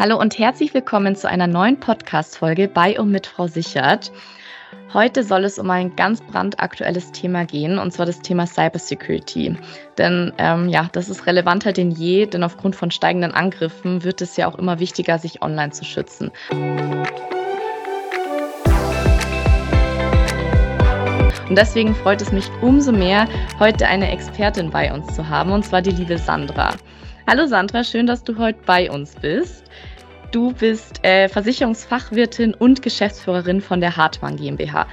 Hallo und herzlich willkommen zu einer neuen Podcast-Folge bei und mit Frau Sichert. Heute soll es um ein ganz brandaktuelles Thema gehen, und zwar das Thema Cybersecurity. Denn ähm, ja, das ist relevanter denn je, denn aufgrund von steigenden Angriffen wird es ja auch immer wichtiger, sich online zu schützen. Und deswegen freut es mich umso mehr, heute eine Expertin bei uns zu haben, und zwar die liebe Sandra. Hallo Sandra, schön, dass du heute bei uns bist. Du bist äh, Versicherungsfachwirtin und Geschäftsführerin von der Hartmann GmbH.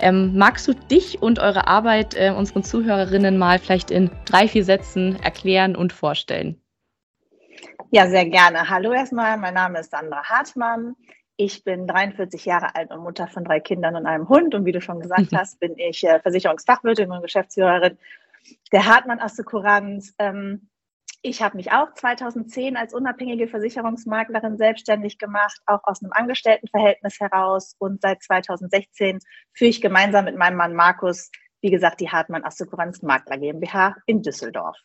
Ähm, magst du dich und eure Arbeit äh, unseren Zuhörerinnen mal vielleicht in drei, vier Sätzen erklären und vorstellen? Ja, sehr gerne. Hallo erstmal, mein Name ist Sandra Hartmann. Ich bin 43 Jahre alt und Mutter von drei Kindern und einem Hund. Und wie du schon gesagt hast, bin ich äh, Versicherungsfachwirtin und Geschäftsführerin der Hartmann Assekuranz. Ähm, ich habe mich auch 2010 als unabhängige Versicherungsmaklerin selbstständig gemacht, auch aus einem Angestelltenverhältnis heraus. Und seit 2016 führe ich gemeinsam mit meinem Mann Markus, wie gesagt, die Hartmann Assekuranz Makler GmbH in Düsseldorf.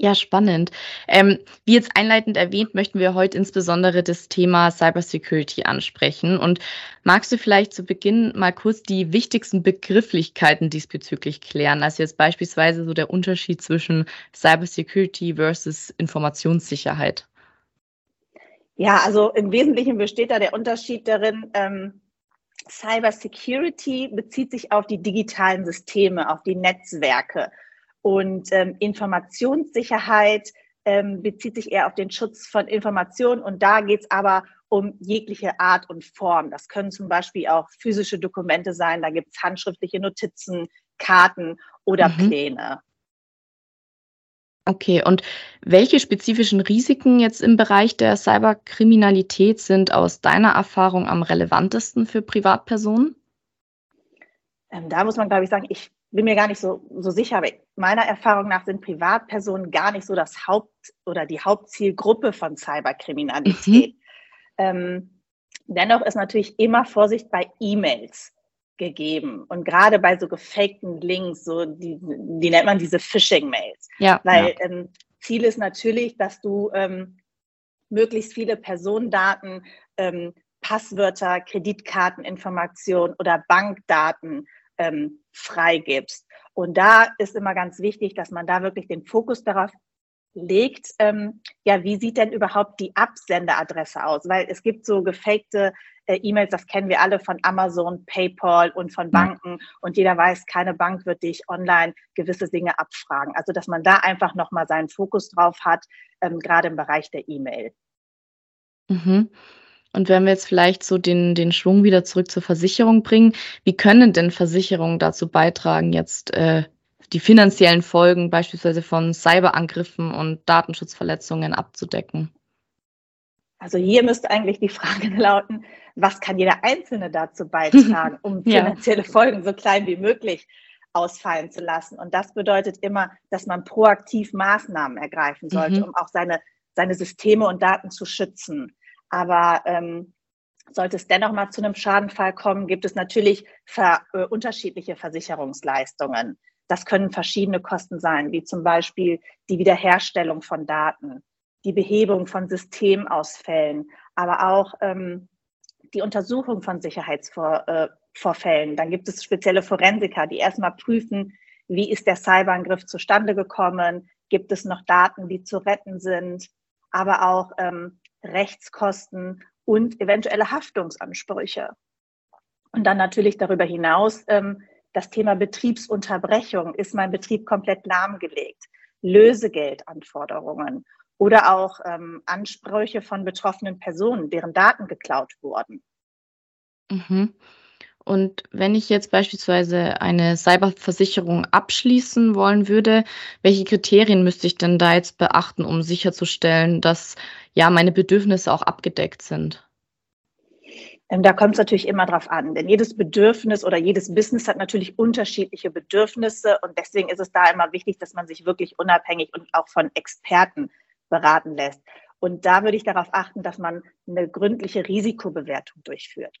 Ja, spannend. Ähm, wie jetzt einleitend erwähnt, möchten wir heute insbesondere das Thema Cybersecurity ansprechen. Und magst du vielleicht zu Beginn mal kurz die wichtigsten Begrifflichkeiten diesbezüglich klären? Also jetzt beispielsweise so der Unterschied zwischen Cybersecurity versus Informationssicherheit. Ja, also im Wesentlichen besteht da der Unterschied darin, ähm, Cybersecurity bezieht sich auf die digitalen Systeme, auf die Netzwerke. Und ähm, Informationssicherheit ähm, bezieht sich eher auf den Schutz von Informationen. Und da geht es aber um jegliche Art und Form. Das können zum Beispiel auch physische Dokumente sein. Da gibt es handschriftliche Notizen, Karten oder mhm. Pläne. Okay, und welche spezifischen Risiken jetzt im Bereich der Cyberkriminalität sind aus deiner Erfahrung am relevantesten für Privatpersonen? Ähm, da muss man, glaube ich, sagen, ich bin mir gar nicht so, so sicher, aber meiner Erfahrung nach sind Privatpersonen gar nicht so das Haupt- oder die Hauptzielgruppe von Cyberkriminalität. Mhm. Ähm, dennoch ist natürlich immer Vorsicht bei E-Mails gegeben und gerade bei so gefakten Links, so die, die nennt man diese Phishing-Mails. Ja, Weil ja. Ähm, Ziel ist natürlich, dass du ähm, möglichst viele Personendaten, ähm, Passwörter, Kreditkarteninformationen oder Bankdaten ähm, freigibst. Und da ist immer ganz wichtig, dass man da wirklich den Fokus darauf legt, ähm, ja, wie sieht denn überhaupt die Absenderadresse aus? Weil es gibt so gefakte äh, E-Mails, das kennen wir alle von Amazon, PayPal und von Banken. Und jeder weiß, keine Bank wird dich online gewisse Dinge abfragen. Also, dass man da einfach nochmal seinen Fokus drauf hat, ähm, gerade im Bereich der E-Mail. Mhm. Und wenn wir jetzt vielleicht so den, den Schwung wieder zurück zur Versicherung bringen, wie können denn Versicherungen dazu beitragen, jetzt äh, die finanziellen Folgen beispielsweise von Cyberangriffen und Datenschutzverletzungen abzudecken? Also hier müsste eigentlich die Frage lauten, was kann jeder Einzelne dazu beitragen, um finanzielle ja. Folgen so klein wie möglich ausfallen zu lassen. Und das bedeutet immer, dass man proaktiv Maßnahmen ergreifen sollte, mhm. um auch seine, seine Systeme und Daten zu schützen. Aber ähm, sollte es dennoch mal zu einem Schadenfall kommen, gibt es natürlich ver, äh, unterschiedliche Versicherungsleistungen. Das können verschiedene Kosten sein, wie zum Beispiel die Wiederherstellung von Daten, die Behebung von Systemausfällen, aber auch ähm, die Untersuchung von Sicherheitsvorfällen. Äh, Dann gibt es spezielle Forensiker, die erstmal prüfen, wie ist der Cyberangriff zustande gekommen, gibt es noch Daten, die zu retten sind, aber auch ähm, Rechtskosten und eventuelle Haftungsansprüche. Und dann natürlich darüber hinaus ähm, das Thema Betriebsunterbrechung. Ist mein Betrieb komplett lahmgelegt? Lösegeldanforderungen oder auch ähm, Ansprüche von betroffenen Personen, deren Daten geklaut wurden. Mhm. Und wenn ich jetzt beispielsweise eine Cyberversicherung abschließen wollen würde, welche Kriterien müsste ich denn da jetzt beachten, um sicherzustellen, dass ja meine Bedürfnisse auch abgedeckt sind? Ähm, da kommt es natürlich immer drauf an, denn jedes Bedürfnis oder jedes Business hat natürlich unterschiedliche Bedürfnisse und deswegen ist es da immer wichtig, dass man sich wirklich unabhängig und auch von Experten beraten lässt. Und da würde ich darauf achten, dass man eine gründliche Risikobewertung durchführt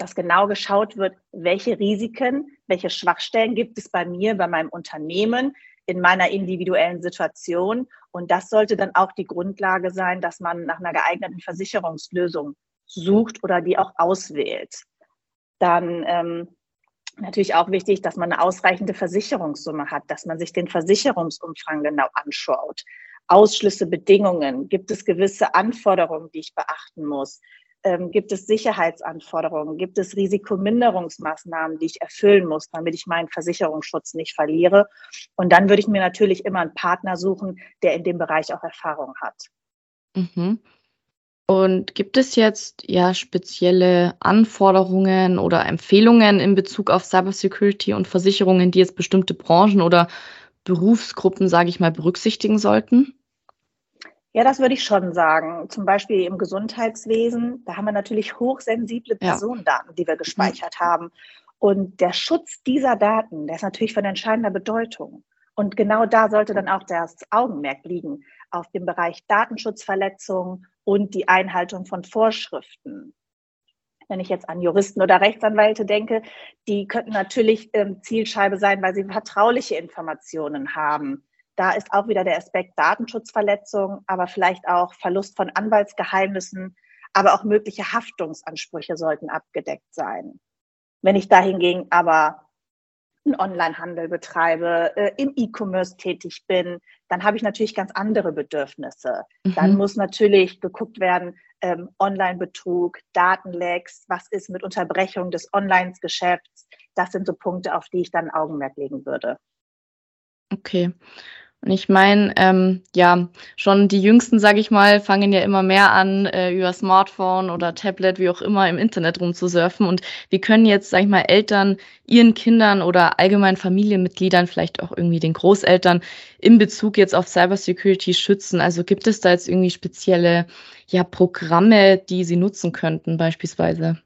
dass genau geschaut wird, welche Risiken, welche Schwachstellen gibt es bei mir, bei meinem Unternehmen, in meiner individuellen Situation. Und das sollte dann auch die Grundlage sein, dass man nach einer geeigneten Versicherungslösung sucht oder die auch auswählt. Dann ähm, natürlich auch wichtig, dass man eine ausreichende Versicherungssumme hat, dass man sich den Versicherungsumfang genau anschaut. Ausschlüsse, Bedingungen, gibt es gewisse Anforderungen, die ich beachten muss? Ähm, gibt es Sicherheitsanforderungen? Gibt es Risikominderungsmaßnahmen, die ich erfüllen muss, damit ich meinen Versicherungsschutz nicht verliere? Und dann würde ich mir natürlich immer einen Partner suchen, der in dem Bereich auch Erfahrung hat. Mhm. Und gibt es jetzt ja spezielle Anforderungen oder Empfehlungen in Bezug auf Cybersecurity und Versicherungen, die jetzt bestimmte Branchen oder Berufsgruppen, sage ich mal, berücksichtigen sollten? Ja, das würde ich schon sagen. Zum Beispiel im Gesundheitswesen, da haben wir natürlich hochsensible Personendaten, die wir gespeichert mhm. haben. Und der Schutz dieser Daten, der ist natürlich von entscheidender Bedeutung. Und genau da sollte dann auch das Augenmerk liegen, auf dem Bereich Datenschutzverletzungen und die Einhaltung von Vorschriften. Wenn ich jetzt an Juristen oder Rechtsanwälte denke, die könnten natürlich ähm, Zielscheibe sein, weil sie vertrauliche Informationen haben. Da ist auch wieder der Aspekt Datenschutzverletzung, aber vielleicht auch Verlust von Anwaltsgeheimnissen, aber auch mögliche Haftungsansprüche sollten abgedeckt sein. Wenn ich dahingegen aber einen Onlinehandel betreibe, äh, im E-Commerce tätig bin, dann habe ich natürlich ganz andere Bedürfnisse. Mhm. Dann muss natürlich geguckt werden, ähm, Online-Betrug, Datenlecks, was ist mit Unterbrechung des Online-Geschäfts. Das sind so Punkte, auf die ich dann Augenmerk legen würde. Okay. Und ich meine, ähm, ja, schon die Jüngsten, sage ich mal, fangen ja immer mehr an, äh, über Smartphone oder Tablet, wie auch immer, im Internet rumzusurfen. Und wie können jetzt, sage ich mal, Eltern ihren Kindern oder allgemein Familienmitgliedern, vielleicht auch irgendwie den Großeltern, in Bezug jetzt auf Cybersecurity schützen? Also gibt es da jetzt irgendwie spezielle ja, Programme, die sie nutzen könnten, beispielsweise?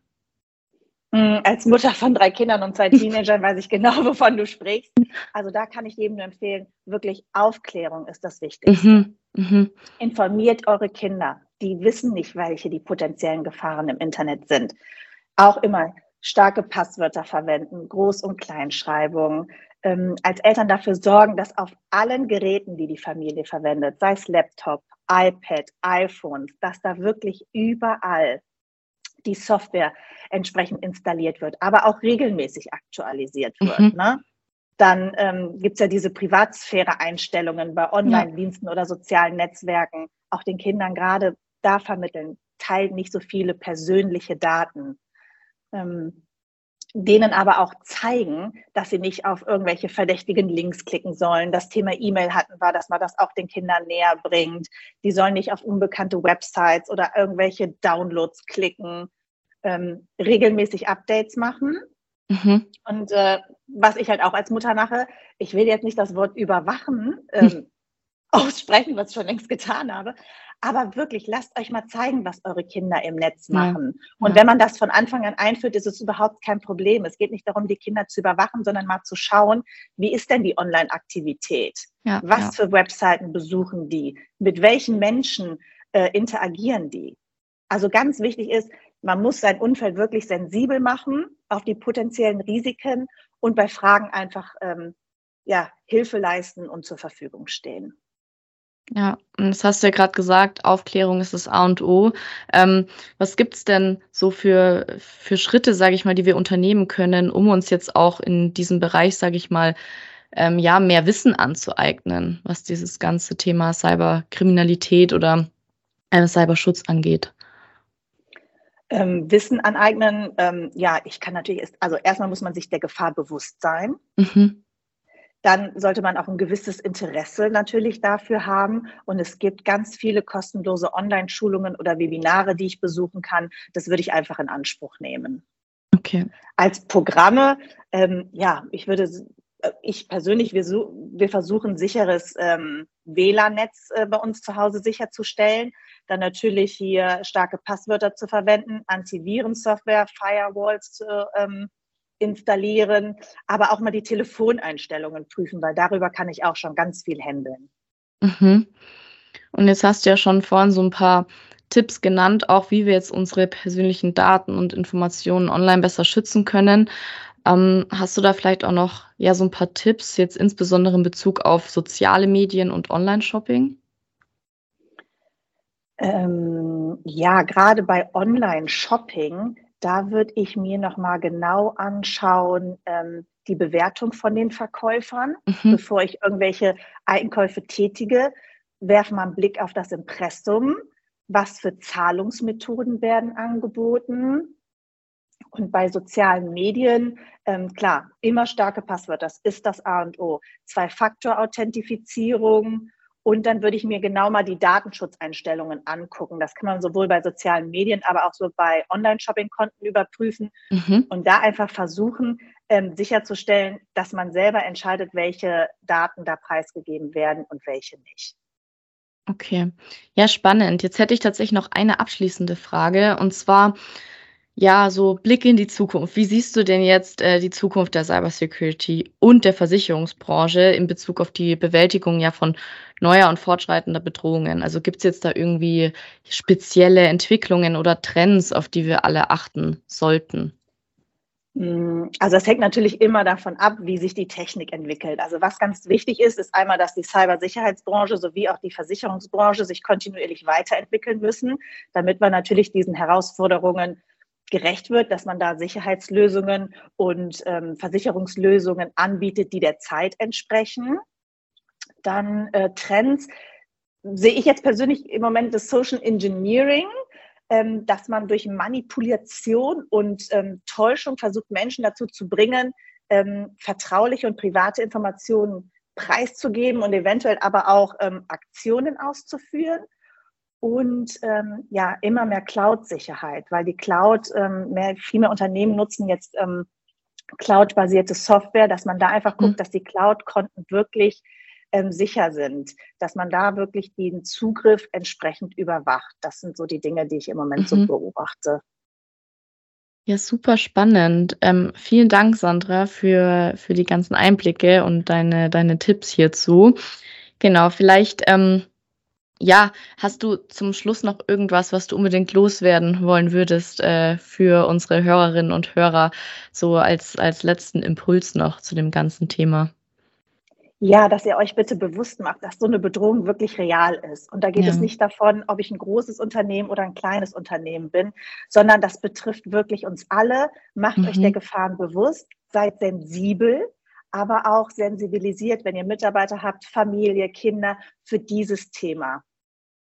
Mm, als Mutter von drei Kindern und zwei Teenagern weiß ich genau, wovon du sprichst. Also da kann ich jedem nur empfehlen, wirklich Aufklärung ist das Wichtigste. Mhm, mh. Informiert eure Kinder. Die wissen nicht, welche die potenziellen Gefahren im Internet sind. Auch immer starke Passwörter verwenden, Groß- und Kleinschreibung. Ähm, als Eltern dafür sorgen, dass auf allen Geräten, die die Familie verwendet, sei es Laptop, iPad, iPhone, dass da wirklich überall die Software entsprechend installiert wird, aber auch regelmäßig aktualisiert wird. Mhm. Ne? Dann ähm, gibt es ja diese Privatsphäre-Einstellungen bei Online-Diensten ja. oder sozialen Netzwerken, auch den Kindern gerade da vermitteln, teilt nicht so viele persönliche Daten. Ähm, denen aber auch zeigen, dass sie nicht auf irgendwelche verdächtigen Links klicken sollen. Das Thema E-Mail hatten wir, dass man das auch den Kindern näher bringt. Die sollen nicht auf unbekannte Websites oder irgendwelche Downloads klicken, ähm, regelmäßig Updates machen. Mhm. Und äh, was ich halt auch als Mutter mache, ich will jetzt nicht das Wort überwachen ähm, aussprechen, was ich schon längst getan habe, aber wirklich, lasst euch mal zeigen, was eure Kinder im Netz machen. Ja. Und ja. wenn man das von Anfang an einführt, ist es überhaupt kein Problem. Es geht nicht darum, die Kinder zu überwachen, sondern mal zu schauen, wie ist denn die Online-Aktivität? Ja, was für Webseiten besuchen die? Mit welchen Menschen äh, interagieren die? Also ganz wichtig ist, man muss sein Umfeld wirklich sensibel machen auf die potenziellen Risiken und bei Fragen einfach ähm, ja, Hilfe leisten und zur Verfügung stehen. Ja, und das hast du ja gerade gesagt, Aufklärung ist das A und O. Ähm, was gibt's denn so für, für Schritte, sage ich mal, die wir unternehmen können, um uns jetzt auch in diesem Bereich, sage ich mal, ähm, ja, mehr Wissen anzueignen, was dieses ganze Thema Cyberkriminalität oder äh, Cyberschutz angeht? Ähm, Wissen aneignen, ähm, ja, ich kann natürlich, also erstmal muss man sich der Gefahr bewusst sein. Mhm dann sollte man auch ein gewisses Interesse natürlich dafür haben. Und es gibt ganz viele kostenlose Online-Schulungen oder Webinare, die ich besuchen kann. Das würde ich einfach in Anspruch nehmen. Okay. Als Programme, ähm, ja, ich würde, äh, ich persönlich, wir, wir versuchen sicheres ähm, WLAN-Netz äh, bei uns zu Hause sicherzustellen. Dann natürlich hier starke Passwörter zu verwenden, Antivirensoftware, Firewalls zu ähm, installieren, aber auch mal die Telefoneinstellungen prüfen, weil darüber kann ich auch schon ganz viel handeln. Mhm. Und jetzt hast du ja schon vorhin so ein paar Tipps genannt, auch wie wir jetzt unsere persönlichen Daten und Informationen online besser schützen können. Ähm, hast du da vielleicht auch noch ja so ein paar Tipps, jetzt insbesondere in Bezug auf soziale Medien und Online-Shopping? Ähm, ja, gerade bei Online-Shopping, da würde ich mir noch mal genau anschauen, ähm, die Bewertung von den Verkäufern, mhm. bevor ich irgendwelche Einkäufe tätige. Werfe mal einen Blick auf das Impressum. Was für Zahlungsmethoden werden angeboten? Und bei sozialen Medien, ähm, klar, immer starke Passwörter, das ist das A und O. Zwei-Faktor-Authentifizierung, und dann würde ich mir genau mal die Datenschutzeinstellungen angucken. Das kann man sowohl bei sozialen Medien, aber auch so bei Online-Shopping-Konten überprüfen mhm. und da einfach versuchen, ähm, sicherzustellen, dass man selber entscheidet, welche Daten da preisgegeben werden und welche nicht. Okay, ja, spannend. Jetzt hätte ich tatsächlich noch eine abschließende Frage und zwar, ja, so Blick in die Zukunft. Wie siehst du denn jetzt äh, die Zukunft der Cybersecurity und der Versicherungsbranche in Bezug auf die Bewältigung ja von neuer und fortschreitender Bedrohungen? Also gibt es jetzt da irgendwie spezielle Entwicklungen oder Trends, auf die wir alle achten sollten? Mm, also es hängt natürlich immer davon ab, wie sich die Technik entwickelt. Also was ganz wichtig ist, ist einmal, dass die Cybersicherheitsbranche sowie auch die Versicherungsbranche sich kontinuierlich weiterentwickeln müssen, damit wir natürlich diesen Herausforderungen gerecht wird, dass man da Sicherheitslösungen und ähm, Versicherungslösungen anbietet, die der Zeit entsprechen. Dann äh, Trends sehe ich jetzt persönlich im Moment das Social Engineering, ähm, dass man durch Manipulation und ähm, Täuschung versucht, Menschen dazu zu bringen, ähm, vertrauliche und private Informationen preiszugeben und eventuell aber auch ähm, Aktionen auszuführen und ähm, ja, immer mehr Cloud-Sicherheit, weil die Cloud, ähm, mehr, viel mehr Unternehmen nutzen jetzt ähm, Cloud-basierte Software, dass man da einfach guckt, mhm. dass die Cloud-Konten wirklich ähm, sicher sind, dass man da wirklich den Zugriff entsprechend überwacht. Das sind so die Dinge, die ich im Moment mhm. so beobachte. Ja, super spannend. Ähm, vielen Dank, Sandra, für, für die ganzen Einblicke und deine, deine Tipps hierzu. Genau, vielleicht ähm, ja, hast du zum Schluss noch irgendwas, was du unbedingt loswerden wollen würdest äh, für unsere Hörerinnen und Hörer, so als, als letzten Impuls noch zu dem ganzen Thema? Ja, dass ihr euch bitte bewusst macht, dass so eine Bedrohung wirklich real ist. Und da geht ja. es nicht davon, ob ich ein großes Unternehmen oder ein kleines Unternehmen bin, sondern das betrifft wirklich uns alle. Macht mhm. euch der Gefahren bewusst, seid sensibel, aber auch sensibilisiert, wenn ihr Mitarbeiter habt, Familie, Kinder für dieses Thema.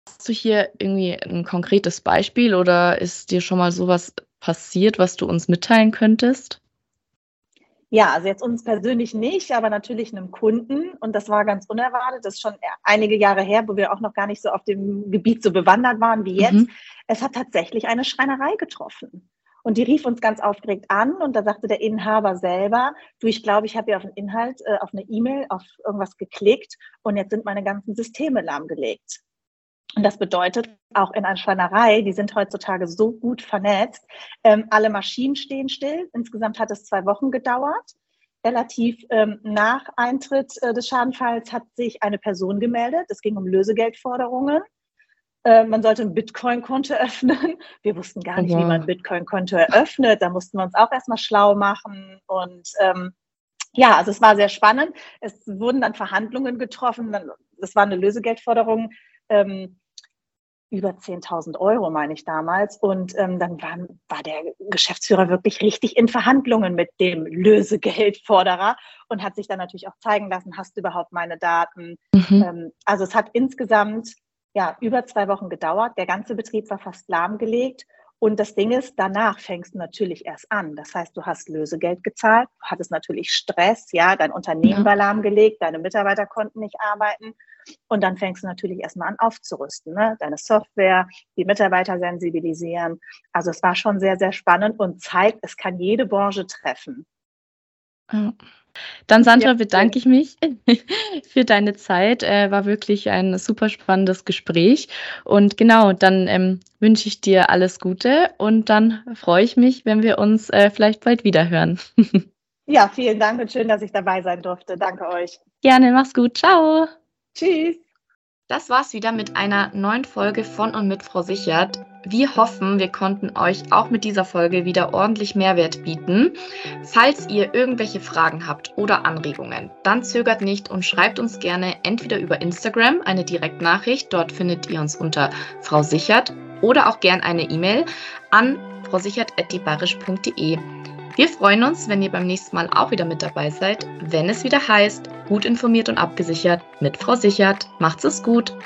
Hast du hier irgendwie ein konkretes Beispiel oder ist dir schon mal sowas passiert, was du uns mitteilen könntest? Ja, also jetzt uns persönlich nicht, aber natürlich einem Kunden. Und das war ganz unerwartet. Das ist schon einige Jahre her, wo wir auch noch gar nicht so auf dem Gebiet so bewandert waren wie jetzt. Mhm. Es hat tatsächlich eine Schreinerei getroffen. Und die rief uns ganz aufgeregt an und da sagte der Inhaber selber, du, ich glaube, ich habe ja auf einen Inhalt, äh, auf eine E-Mail, auf irgendwas geklickt und jetzt sind meine ganzen Systeme lahmgelegt. Und das bedeutet, auch in einer Schreinerei, die sind heutzutage so gut vernetzt, ähm, alle Maschinen stehen still. Insgesamt hat es zwei Wochen gedauert. Relativ ähm, nach Eintritt äh, des Schadenfalls hat sich eine Person gemeldet. Es ging um Lösegeldforderungen. Äh, man sollte ein Bitcoin-Konto öffnen. Wir wussten gar nicht, ja. wie man ein Bitcoin-Konto eröffnet. Da mussten wir uns auch erstmal schlau machen. Und ähm, ja, also es war sehr spannend. Es wurden dann Verhandlungen getroffen. Das war eine Lösegeldforderung. Ähm, über 10.000 Euro, meine ich damals. Und ähm, dann war, war der Geschäftsführer wirklich richtig in Verhandlungen mit dem Lösegeldforderer und hat sich dann natürlich auch zeigen lassen, hast du überhaupt meine Daten? Mhm. Ähm, also es hat insgesamt ja, über zwei Wochen gedauert. Der ganze Betrieb war fast lahmgelegt. Und das Ding ist, danach fängst du natürlich erst an. Das heißt, du hast Lösegeld gezahlt, du hattest natürlich Stress, ja, dein Unternehmen ja. war lahmgelegt, deine Mitarbeiter konnten nicht arbeiten. Und dann fängst du natürlich erstmal an aufzurüsten, ne? deine Software, die Mitarbeiter sensibilisieren. Also es war schon sehr, sehr spannend und zeigt, es kann jede Branche treffen. Ja. Dann, Sandra, ja, bedanke ich mich für deine Zeit. Äh, war wirklich ein super spannendes Gespräch. Und genau, dann ähm, wünsche ich dir alles Gute und dann freue ich mich, wenn wir uns äh, vielleicht bald wieder hören. ja, vielen Dank und schön, dass ich dabei sein durfte. Danke euch. Gerne, mach's gut. Ciao. Tschüss. Das war's wieder mit einer neuen Folge von und mit Frau Sichert. Wir hoffen, wir konnten euch auch mit dieser Folge wieder ordentlich Mehrwert bieten. Falls ihr irgendwelche Fragen habt oder Anregungen, dann zögert nicht und schreibt uns gerne entweder über Instagram eine Direktnachricht, dort findet ihr uns unter Frau Sichert, oder auch gern eine E-Mail an frausichert.debarisch.de. Wir freuen uns, wenn ihr beim nächsten Mal auch wieder mit dabei seid, wenn es wieder heißt, gut informiert und abgesichert mit Frau Sichert. Macht's es gut!